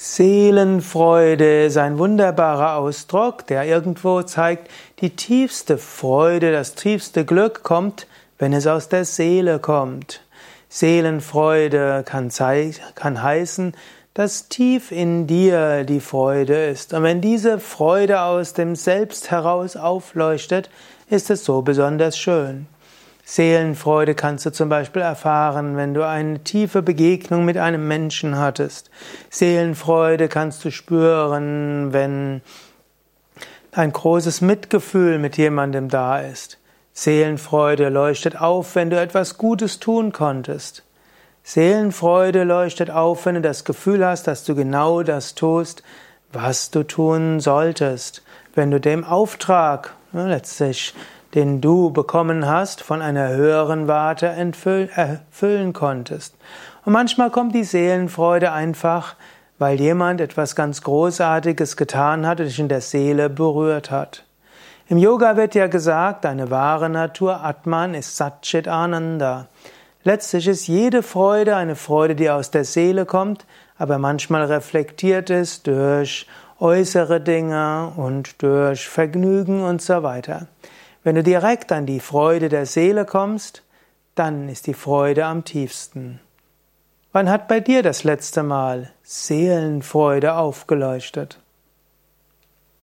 Seelenfreude ist ein wunderbarer Ausdruck, der irgendwo zeigt, die tiefste Freude, das tiefste Glück kommt, wenn es aus der Seele kommt. Seelenfreude kann, kann heißen, dass tief in dir die Freude ist. Und wenn diese Freude aus dem Selbst heraus aufleuchtet, ist es so besonders schön. Seelenfreude kannst du zum Beispiel erfahren, wenn du eine tiefe Begegnung mit einem Menschen hattest. Seelenfreude kannst du spüren, wenn ein großes Mitgefühl mit jemandem da ist. Seelenfreude leuchtet auf, wenn du etwas Gutes tun konntest. Seelenfreude leuchtet auf, wenn du das Gefühl hast, dass du genau das tust, was du tun solltest. Wenn du dem Auftrag letztlich den du bekommen hast, von einer höheren Warte erfüllen konntest. Und manchmal kommt die Seelenfreude einfach, weil jemand etwas ganz Großartiges getan hat und dich in der Seele berührt hat. Im Yoga wird ja gesagt, deine wahre Natur Atman ist Satchit Ananda. Letztlich ist jede Freude eine Freude, die aus der Seele kommt, aber manchmal reflektiert ist durch äußere Dinge und durch Vergnügen und so weiter. Wenn du direkt an die Freude der Seele kommst, dann ist die Freude am tiefsten. Wann hat bei dir das letzte Mal Seelenfreude aufgeleuchtet?